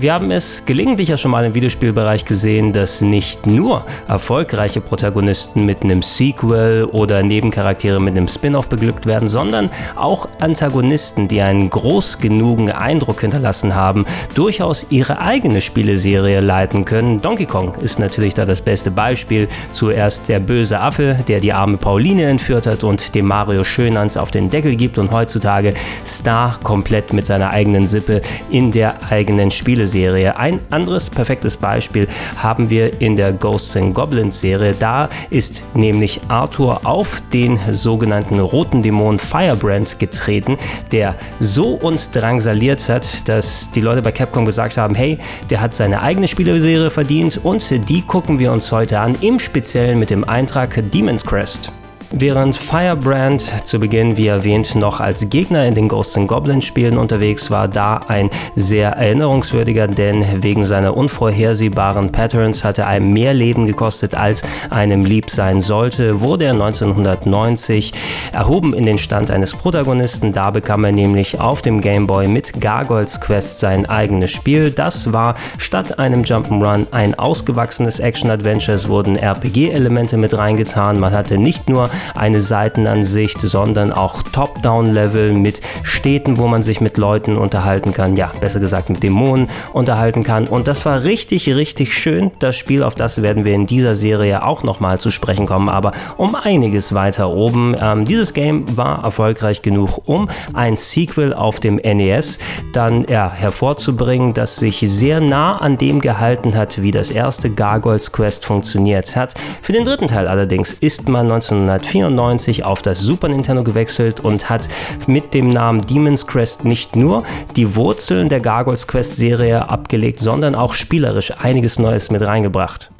Wir haben es gelegentlich ja schon mal im Videospielbereich gesehen, dass nicht nur erfolgreiche Protagonisten mit einem Sequel oder Nebencharaktere mit einem Spin-off beglückt werden, sondern auch Antagonisten, die einen groß genugen Eindruck hinterlassen haben, durchaus ihre eigene Spieleserie leiten können. Donkey Kong ist natürlich da das beste Beispiel. Zuerst der böse Affe, der die arme Pauline entführt hat und dem Mario Schönans auf den Deckel gibt und heutzutage Star komplett mit seiner eigenen Sippe in der eigenen Spieleserie Serie. Ein anderes perfektes Beispiel haben wir in der Ghosts and Goblins Serie. Da ist nämlich Arthur auf den sogenannten roten Dämon Firebrand getreten, der so uns drangsaliert hat, dass die Leute bei Capcom gesagt haben, hey, der hat seine eigene Spieleserie verdient und die gucken wir uns heute an, im Speziellen mit dem Eintrag Demon's Crest. Während Firebrand zu Beginn, wie erwähnt, noch als Gegner in den Ghosts Goblins Spielen unterwegs war, da ein sehr erinnerungswürdiger, denn wegen seiner unvorhersehbaren Patterns hatte einem mehr Leben gekostet, als einem lieb sein sollte, wurde er 1990 erhoben in den Stand eines Protagonisten. Da bekam er nämlich auf dem Game Boy mit Gargoyles Quest sein eigenes Spiel. Das war statt einem Jump'n'Run ein ausgewachsenes Action-Adventure. Es wurden RPG-Elemente mit reingetan. Man hatte nicht nur eine Seitenansicht, sondern auch Top-Down-Level mit Städten, wo man sich mit Leuten unterhalten kann. Ja, besser gesagt mit Dämonen unterhalten kann. Und das war richtig, richtig schön. Das Spiel, auf das werden wir in dieser Serie auch nochmal zu sprechen kommen, aber um einiges weiter oben. Ähm, dieses Game war erfolgreich genug, um ein Sequel auf dem NES dann ja, hervorzubringen, das sich sehr nah an dem gehalten hat, wie das erste Gargoyles Quest funktioniert hat. Für den dritten Teil allerdings ist man 1994 1994 auf das Super Nintendo gewechselt und hat mit dem Namen Demon's Crest nicht nur die Wurzeln der Gargoyles Quest Serie abgelegt, sondern auch spielerisch einiges Neues mit reingebracht.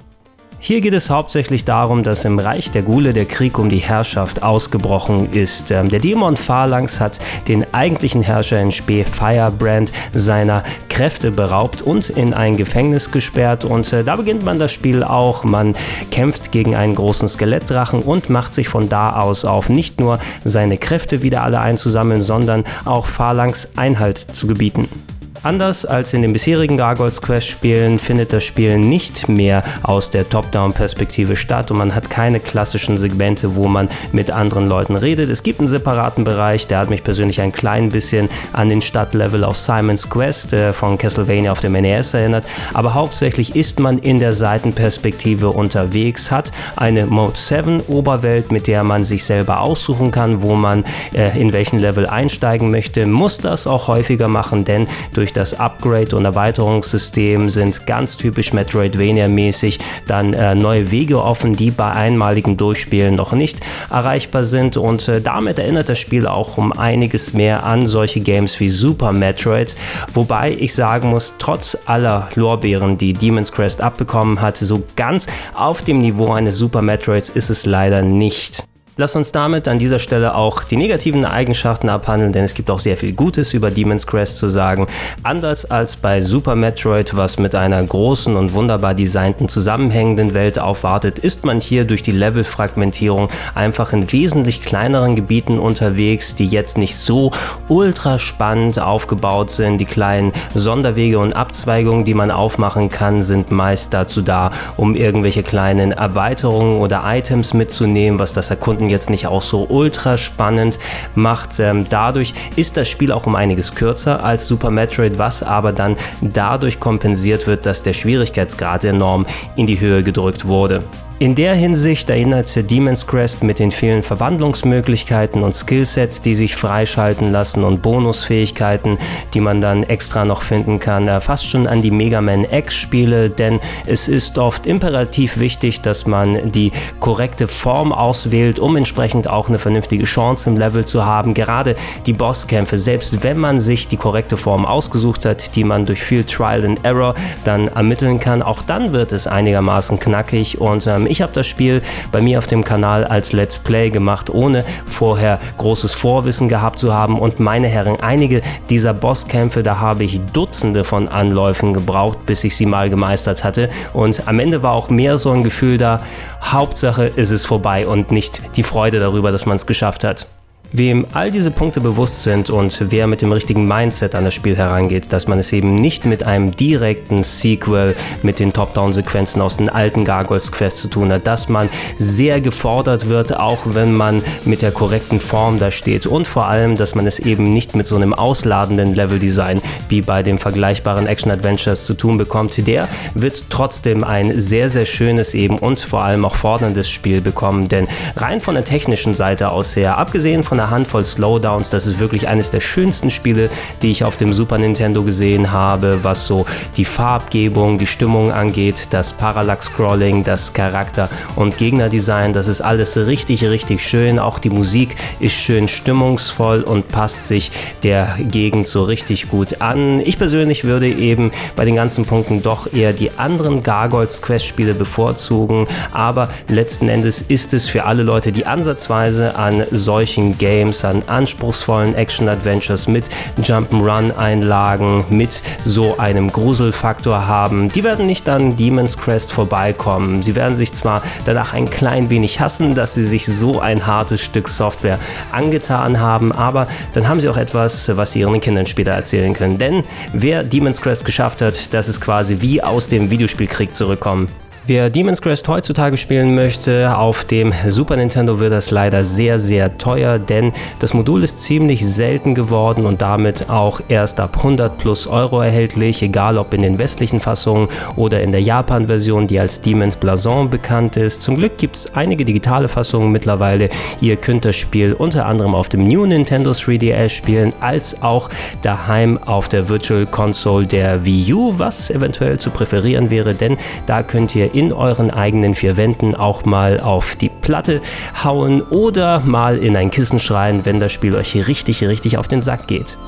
Hier geht es hauptsächlich darum, dass im Reich der Gule der Krieg um die Herrschaft ausgebrochen ist. Ähm, der Dämon Phalanx hat den eigentlichen Herrscher in Spee Firebrand seiner Kräfte beraubt und in ein Gefängnis gesperrt. Und äh, da beginnt man das Spiel auch. Man kämpft gegen einen großen Skelettdrachen und macht sich von da aus auf, nicht nur seine Kräfte wieder alle einzusammeln, sondern auch Phalanx Einhalt zu gebieten. Anders als in den bisherigen Gargoyles Quest Spielen findet das Spiel nicht mehr aus der Top-Down-Perspektive statt und man hat keine klassischen Segmente, wo man mit anderen Leuten redet. Es gibt einen separaten Bereich, der hat mich persönlich ein klein bisschen an den Stadtlevel aus Simon's Quest äh, von Castlevania auf dem NES erinnert, aber hauptsächlich ist man in der Seitenperspektive unterwegs, hat eine Mode 7 Oberwelt, mit der man sich selber aussuchen kann, wo man äh, in welchen Level einsteigen möchte, muss das auch häufiger machen, denn durch durch das Upgrade- und Erweiterungssystem sind ganz typisch Metroidvania-mäßig dann äh, neue Wege offen, die bei einmaligen Durchspielen noch nicht erreichbar sind. Und äh, damit erinnert das Spiel auch um einiges mehr an solche Games wie Super Metroid. Wobei ich sagen muss, trotz aller Lorbeeren, die Demon's Crest abbekommen hat, so ganz auf dem Niveau eines Super Metroids ist es leider nicht. Lass uns damit an dieser Stelle auch die negativen Eigenschaften abhandeln, denn es gibt auch sehr viel Gutes über Demon's Crest zu sagen. Anders als bei Super Metroid, was mit einer großen und wunderbar designten zusammenhängenden Welt aufwartet, ist man hier durch die Levelfragmentierung einfach in wesentlich kleineren Gebieten unterwegs, die jetzt nicht so ultra spannend aufgebaut sind. Die kleinen Sonderwege und Abzweigungen, die man aufmachen kann, sind meist dazu da, um irgendwelche kleinen Erweiterungen oder Items mitzunehmen, was das Erkunden jetzt nicht auch so ultra spannend macht. Ähm, dadurch ist das Spiel auch um einiges kürzer als Super Metroid, was aber dann dadurch kompensiert wird, dass der Schwierigkeitsgrad enorm in die Höhe gedrückt wurde. In der Hinsicht erinnert Demon's Crest mit den vielen Verwandlungsmöglichkeiten und Skillsets, die sich freischalten lassen und Bonusfähigkeiten, die man dann extra noch finden kann, äh, fast schon an die Mega Man X-Spiele, denn es ist oft imperativ wichtig, dass man die korrekte Form auswählt, um entsprechend auch eine vernünftige Chance im Level zu haben. Gerade die Bosskämpfe, selbst wenn man sich die korrekte Form ausgesucht hat, die man durch viel Trial and Error dann ermitteln kann, auch dann wird es einigermaßen knackig und ähm, ich habe das Spiel bei mir auf dem Kanal als Let's Play gemacht, ohne vorher großes Vorwissen gehabt zu haben. Und meine Herren, einige dieser Bosskämpfe, da habe ich Dutzende von Anläufen gebraucht, bis ich sie mal gemeistert hatte. Und am Ende war auch mehr so ein Gefühl da, Hauptsache ist es vorbei und nicht die Freude darüber, dass man es geschafft hat. Wem all diese Punkte bewusst sind und wer mit dem richtigen Mindset an das Spiel herangeht, dass man es eben nicht mit einem direkten Sequel mit den Top-Down-Sequenzen aus den alten Gargoyles Quest zu tun hat, dass man sehr gefordert wird, auch wenn man mit der korrekten Form da steht. Und vor allem, dass man es eben nicht mit so einem ausladenden Level-Design wie bei den vergleichbaren Action-Adventures zu tun bekommt, der wird trotzdem ein sehr, sehr schönes eben und vor allem auch forderndes Spiel bekommen, denn rein von der technischen Seite aus her, abgesehen von einer Handvoll Slowdowns. Das ist wirklich eines der schönsten Spiele, die ich auf dem Super Nintendo gesehen habe, was so die Farbgebung, die Stimmung angeht, das Parallax-Scrolling, das Charakter- und Gegnerdesign. Das ist alles richtig, richtig schön. Auch die Musik ist schön stimmungsvoll und passt sich der Gegend so richtig gut an. Ich persönlich würde eben bei den ganzen Punkten doch eher die anderen Gargoyles Quest-Spiele bevorzugen, aber letzten Endes ist es für alle Leute, die ansatzweise an solchen Games Games, an anspruchsvollen Action-Adventures mit Jump'n'Run-Einlagen, mit so einem Gruselfaktor haben. Die werden nicht an Demon's Crest vorbeikommen. Sie werden sich zwar danach ein klein wenig hassen, dass sie sich so ein hartes Stück Software angetan haben, aber dann haben sie auch etwas, was sie ihren Kindern später erzählen können. Denn wer Demon's Crest geschafft hat, das ist quasi wie aus dem Videospielkrieg zurückkommen. Wer Demon's Crest heutzutage spielen möchte, auf dem Super Nintendo wird das leider sehr, sehr teuer, denn das Modul ist ziemlich selten geworden und damit auch erst ab 100 plus Euro erhältlich, egal ob in den westlichen Fassungen oder in der Japan-Version, die als Demon's Blason bekannt ist. Zum Glück gibt es einige digitale Fassungen mittlerweile. Ihr könnt das Spiel unter anderem auf dem New Nintendo 3DS spielen, als auch daheim auf der Virtual Console der Wii U, was eventuell zu präferieren wäre, denn da könnt in euren eigenen vier Wänden auch mal auf die Platte hauen oder mal in ein Kissen schreien, wenn das Spiel euch hier richtig, richtig auf den Sack geht.